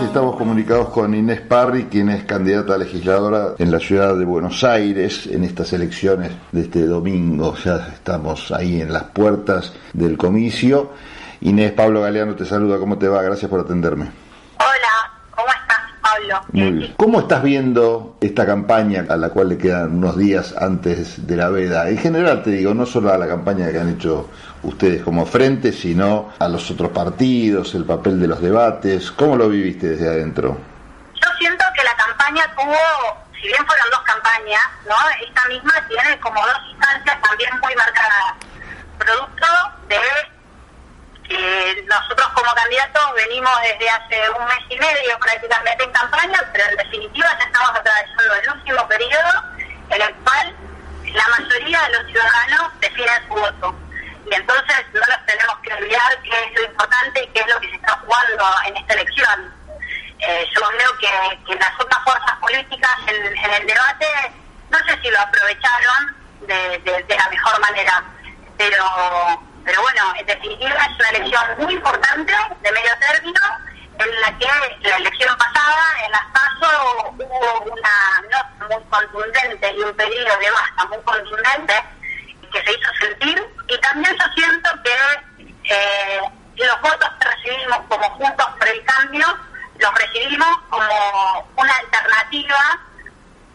estamos comunicados con Inés Parri, quien es candidata a legisladora en la ciudad de Buenos Aires en estas elecciones de este domingo. Ya estamos ahí en las puertas del comicio. Inés, Pablo Galeano te saluda, ¿cómo te va? Gracias por atenderme. Muy bien. ¿Cómo estás viendo esta campaña a la cual le quedan unos días antes de la veda? En general te digo, no solo a la campaña que han hecho ustedes como frente, sino a los otros partidos, el papel de los debates. ¿Cómo lo viviste desde adentro? Yo siento que la campaña tuvo, si bien fueron dos campañas, ¿no? Esta misma tiene como dos instancias también muy marcadas. Producto de nosotros como candidatos venimos desde hace un mes y medio prácticamente en campaña, pero en definitiva ya estamos atravesando el último periodo en el cual la mayoría de los ciudadanos definen su voto y entonces no nos tenemos que olvidar qué es lo importante y qué es lo que se está jugando en esta elección. Eh, yo creo que, las otras fuerzas políticas en, el debate, no sé si lo aprovecharon de, la mejor manera, pero, pero bueno, en definitiva es una elección muy importante de medio término en la que la elección pasada, en las PASO, hubo una nota muy contundente y un pedido de basta muy contundente que se hizo sentir. Y también yo siento que eh, los votos que recibimos como Juntos por el Cambio los recibimos como una alternativa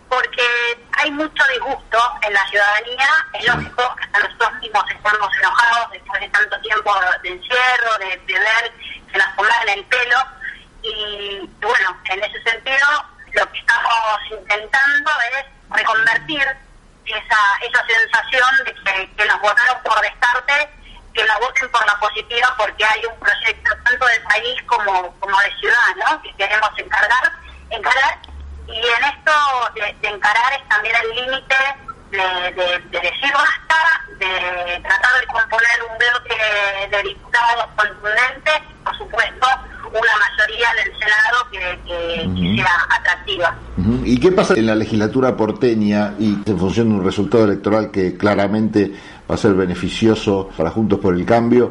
porque hay mucho disgusto en la ciudadanía, es lógico hasta nosotros mismos estamos enojados de encierro, de, ver que nos pongan el pelo y bueno, en ese sentido lo que estamos intentando es reconvertir esa, esa sensación de que, nos votaron por destarte, que nos voten por la positiva porque hay un proyecto tanto de país como, como de ciudad, ¿no? Que queremos encargar, encarar. Y en esto de, encarar es también el límite de, decir basta, de tratar de componer un de diputados contundentes, por supuesto, una mayoría del Senado que, sea atractiva. ¿Y qué pasa en la legislatura porteña y en función de un resultado electoral que claramente va a ser beneficioso para Juntos por el Cambio?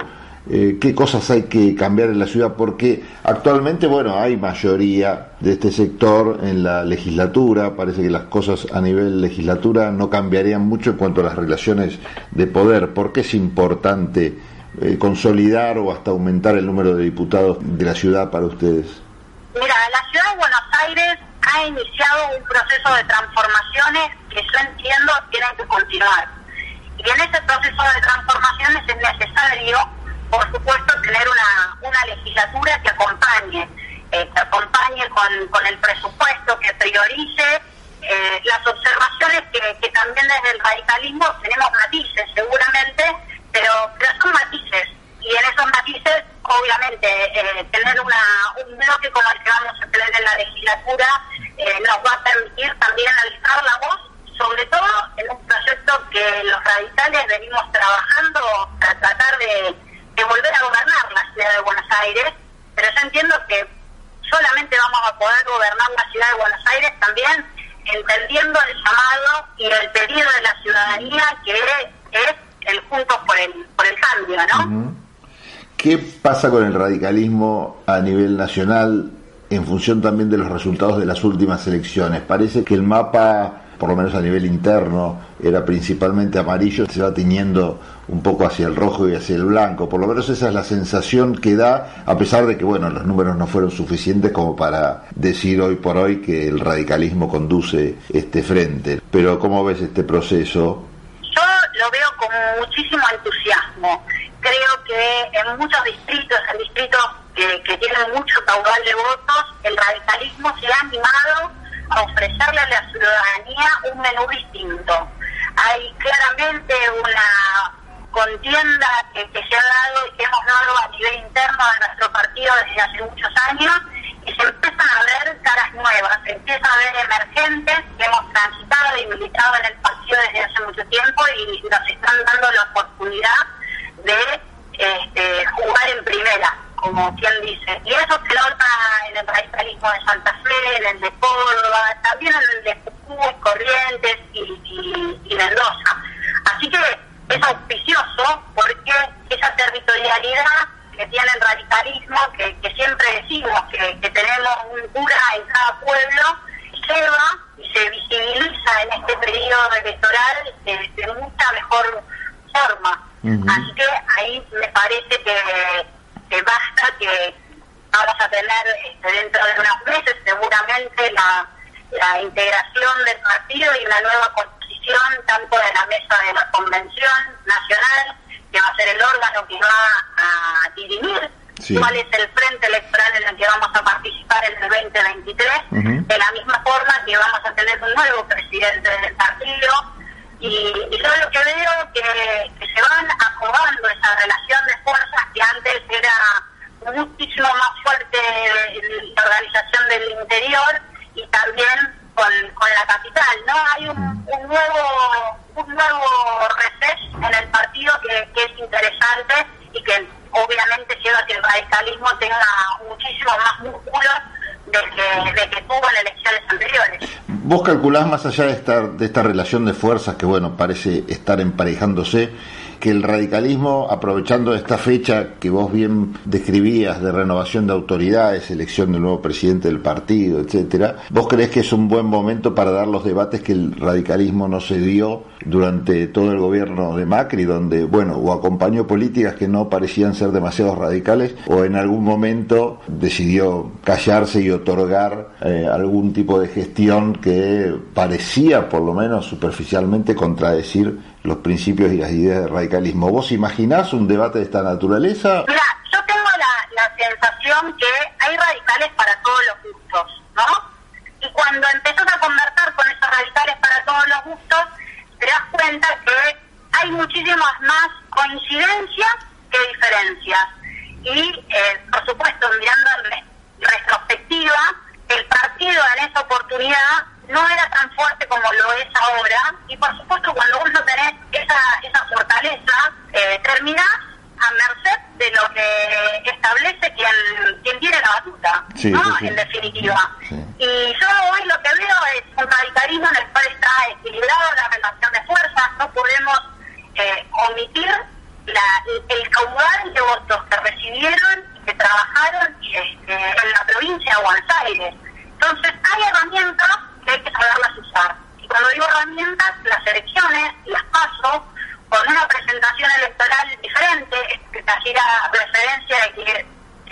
Eh, qué cosas hay que cambiar en la ciudad, porque actualmente, bueno, hay mayoría de este sector en la legislatura, parece que las cosas a nivel legislatura no cambiarían mucho en cuanto a las relaciones de poder. ¿Por qué es importante eh, consolidar o hasta aumentar el número de diputados de la ciudad para ustedes? Mira, la ciudad de Buenos Aires ha iniciado un proceso de transformaciones que yo entiendo tienen que continuar. Y en ese proceso de transformaciones es necesario, por supuesto, tener una, una legislatura que acompañe, eh, que acompañe con, con el presupuesto, que priorice eh, las observaciones que, que también desde el radicalismo tenemos matices, seguramente, pero, pero son matices. Y en esos matices, obviamente, eh, tener un bloque como el que vamos a tener en la legislatura eh, nos va a permitir también alzar la voz, sobre todo en un proyecto que los radicales venimos trabajando para tratar de, de volver a gobernar la ciudad de Buenos Aires, pero yo entiendo que solamente vamos a poder gobernar la ciudad de Buenos Aires también entendiendo el llamado y el pedido de la ciudadanía que es el Juntos por el, por el Cambio, ¿no? ¿Qué pasa con el radicalismo a nivel nacional en función también de los resultados de las últimas elecciones? Parece que el mapa, por lo menos a nivel interno, era principalmente amarillo, se va tiñendo un poco hacia el rojo y hacia el blanco. Por lo menos esa es la sensación que da, a pesar de que bueno, los números no fueron suficientes como para decir hoy por hoy que el radicalismo conduce este frente. Pero ¿cómo ves este proceso? lo veo con muchísimo entusiasmo. Creo que en muchos distritos, en distritos que, tienen mucho caudal de votos, el radicalismo se ha animado a ofrecerle a la ciudadanía un menú distinto. Hay claramente una contienda que, se ha dado y que hemos dado a nivel interno de nuestro partido desde hace muchos años y se empiezan a ver caras nuevas, se empieza a ver emergentes que hemos transitado y militado en el partido desde hace mucho tiempo y nos están dando la oportunidad de este, jugar en primera, como quien dice. Y eso se nota en el radicalismo de Santa Fe, en el de Córdoba, también en el de Jujuy, Corrientes y, y Mendoza. Así que es auspicioso porque esa territorialidad que tiene el radicalismo, que, siempre decimos que, tenemos pueblo, lleva y se visibiliza en este periodo electoral de, mucha mejor forma. Así que ahí me parece que, que basta que vamos a tener este, dentro de unos meses seguramente la, la integración del partido y la nueva composición tanto de la mesa de la convención nacional, que va a ser el órgano que va a dirimir cuál es el frente electoral en el que vamos a participar en el 2023, de la misma forma que vamos a tener un nuevo presidente del partido. Y, yo lo que veo que, que se van acomodando esa relación de fuerzas que antes era muchísimo más fuerte la organización del interior y también con, con la capital, ¿no? Hay un, un nuevo un nuevo reset en el partido que, que es interesante y que obviamente lleva a que el radicalismo tenga muchísimo más ¿Vos calculás más allá de esta, de esta relación de fuerzas que, bueno, parece estar emparejándose, que el radicalismo, aprovechando esta fecha que vos bien describías de renovación de autoridades, elección del nuevo presidente del partido, etcétera, ¿vos crees que es un buen momento para dar los debates que el radicalismo no se dio durante todo el gobierno de Macri, donde, bueno, o acompañó políticas que no parecían ser demasiado radicales, o en algún momento decidió callarse y otorgar eh, algún tipo de gestión que parecía, por lo menos superficialmente, contradecir los principios y las ideas del radicalismo. ¿Vos imaginás un debate de esta naturaleza? Mira, yo tengo la, la sensación que hay radicales para todos los gustos, ¿no? Y cuando empezás a conversar con esos radicales para todos los gustos, te das cuenta que hay muchísimas más coincidencias que diferencias. Y, eh, por supuesto, mirando en retrospectiva, el partido en esa oportunidad no era tan fuerte como lo es ahora y por supuesto cuando vos no tenés esa, esa fortaleza eh, terminás a merced de lo que establece quien, quien tiene la batuta, ¿no? En definitiva. Y yo hoy lo que veo es un radicalismo en el cual está equilibrado la relación de fuerzas, no podemos omitir la, el caudal de votos que recibieron y que trabajaron este, en la provincia de Buenos Aires. Entonces hay herramientas que hay que saberlas usar. Y cuando digo herramientas, las elecciones las paso con una presentación electoral diferente, que hacía referencia de que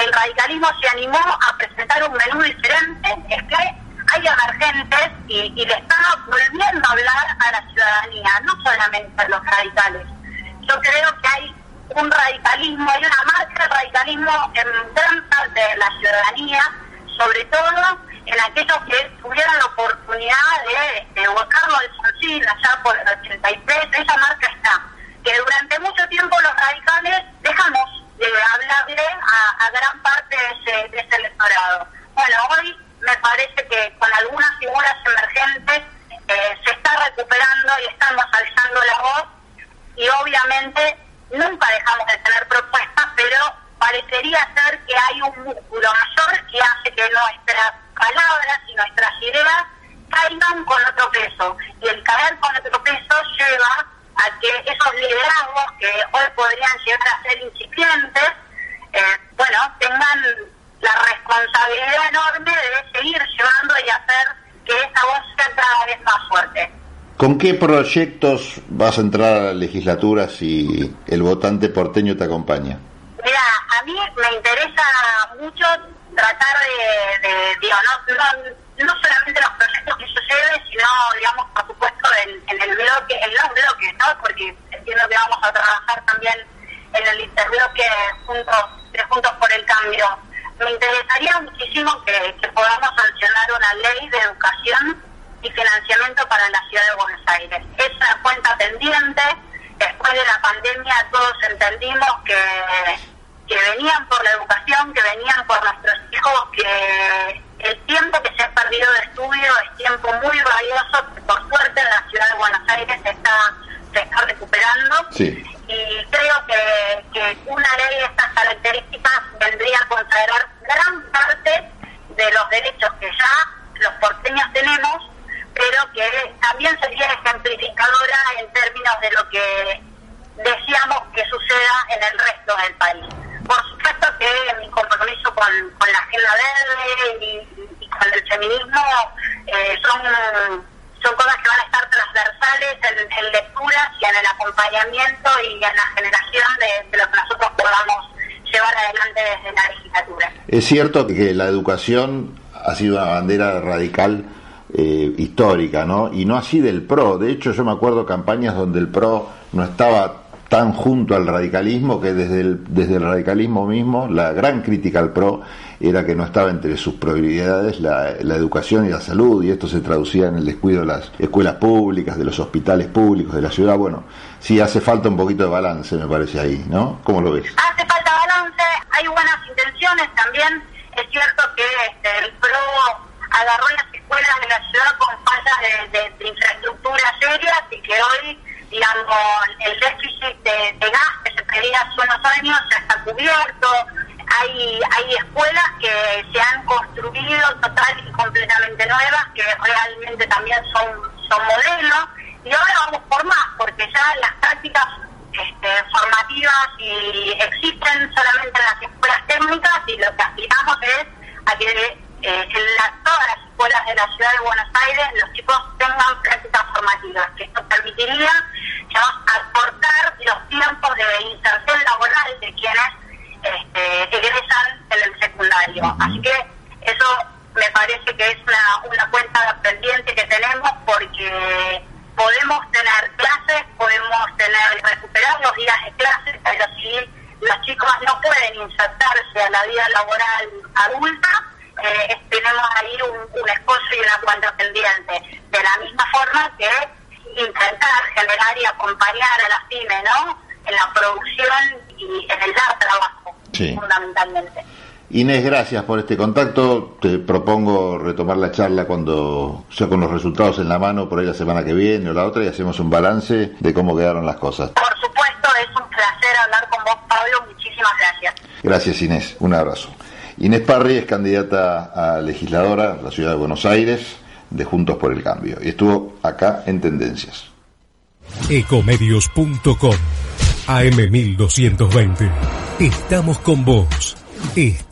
el radicalismo se animó a presentar un menú diferente, es que hay emergentes y, y le están volviendo a hablar a la ciudadanía, no solamente a los radicales. Yo creo que hay un radicalismo, hay una marca de radicalismo en gran parte de la ciudadanía, sobre todo en aquellos que tuvieron la oportunidad de, de Carlos Alfonsín allá por el 83, esa marca está. Que durante mucho tiempo los radicales dejamos de hablarle a, gran parte de ese, electorado. Bueno, hoy me parece que con algunas figuras emergentes eh, se está recuperando y estamos alzando la voz y obviamente nunca dejamos de tener propuestas, pero parecería ser que hay un músculo mayor que hace que nuestras palabras y nuestras ideas caigan con otro peso. Y el caer con otro peso lleva a que esos liderazgos que hoy podrían llegar a ser incipientes, eh, bueno, tengan la responsabilidad enorme de seguir llevando y hacer que esa voz sea cada vez más fuerte. ¿Con qué proyectos vas a entrar a la legislatura si el votante porteño te acompaña? Mira, a mí me interesa mucho tratar de, de digo, no, no, solamente los proyectos que yo lleve, sino, digamos, por supuesto, en, el bloque, en los bloques, ¿no? Porque entiendo que vamos a trabajar también en el interbloque juntos, juntos por el cambio. Me interesaría muchísimo que, podamos sancionar una ley de educación y financiamiento para la ciudad de Buenos Aires. Es una cuenta pendiente. Después de la pandemia todos entendimos que que venían por la educación, que venían por nuestros hijos, que el tiempo que perdido de estudio es tiempo muy valioso, que por suerte en la ciudad de Buenos Aires se está, se está recuperando. Y creo que, que una ley de estas características vendría a consagrar gran parte de los derechos que ya los porteños tenemos, pero que también sería ejemplificadora en términos de lo que deseamos que suceda en el resto del país por supuesto que mi compromiso con, la agenda verde y, con el feminismo eh, son, son cosas que van a estar transversales en, lecturas y en el acompañamiento y en la generación de, lo que nosotros podamos llevar adelante desde la legislatura. Es cierto que la educación ha sido una bandera radical eh, histórica, ¿no? Y no así del PRO. De hecho, yo me acuerdo campañas donde el PRO no estaba tan junto al radicalismo que desde el, desde el radicalismo mismo la gran crítica al PRO era que no estaba entre sus prioridades la, educación y la salud y esto se traducía en el descuido de las escuelas públicas, de los hospitales públicos, de la ciudad. Bueno, sí hace falta un poquito de balance, me parece ahí, ¿no? ¿Cómo lo ves? Hace falta balance, hay buenas intenciones también. Es cierto que este, el PRO agarró las escuelas de la ciudad con fallas de infraestructura serias y que hoy digamos, el déficit de, gas que se pedía hace unos años ya está cubierto, hay, hay escuelas que se han construido total y completamente nuevas, que realmente también son, son modelos, y ahora vamos por más, porque ya las prácticas este, formativas y existen solamente en las escuelas técnicas y lo que aspiramos es a que eh, de la ciudad de Buenos Aires los chicos tengan prácticas formativas, que esto permitiría acortar los tiempos de inserción laboral de quienes este, egresan en el secundario. Así que eso me parece que es una, una cuenta pendiente que tenemos porque podemos tener clases, podemos tener recuperar los días de clases, pero si los chicos no pueden insertarse a la vida laboral adulta, eh, tenemos ahí un, un escollo y una cuenta pendiente. De la misma forma que intentar generar y acompañar a las pymes, ¿no? En la producción y en el dar trabajo, fundamentalmente. Inés, gracias por este contacto. Te propongo retomar la charla cuando sea con los resultados en la mano, por ahí la semana que viene o la otra, y hacemos un balance de cómo quedaron las cosas. Por supuesto, es un placer hablar con vos, Pablo. Muchísimas gracias. Gracias, Inés. Un abrazo. Inés Parri es candidata a legisladora de la ciudad de Buenos Aires de Juntos por el Cambio. Y estuvo acá en Tendencias. Ecomedios.com AM1220. Estamos con vos.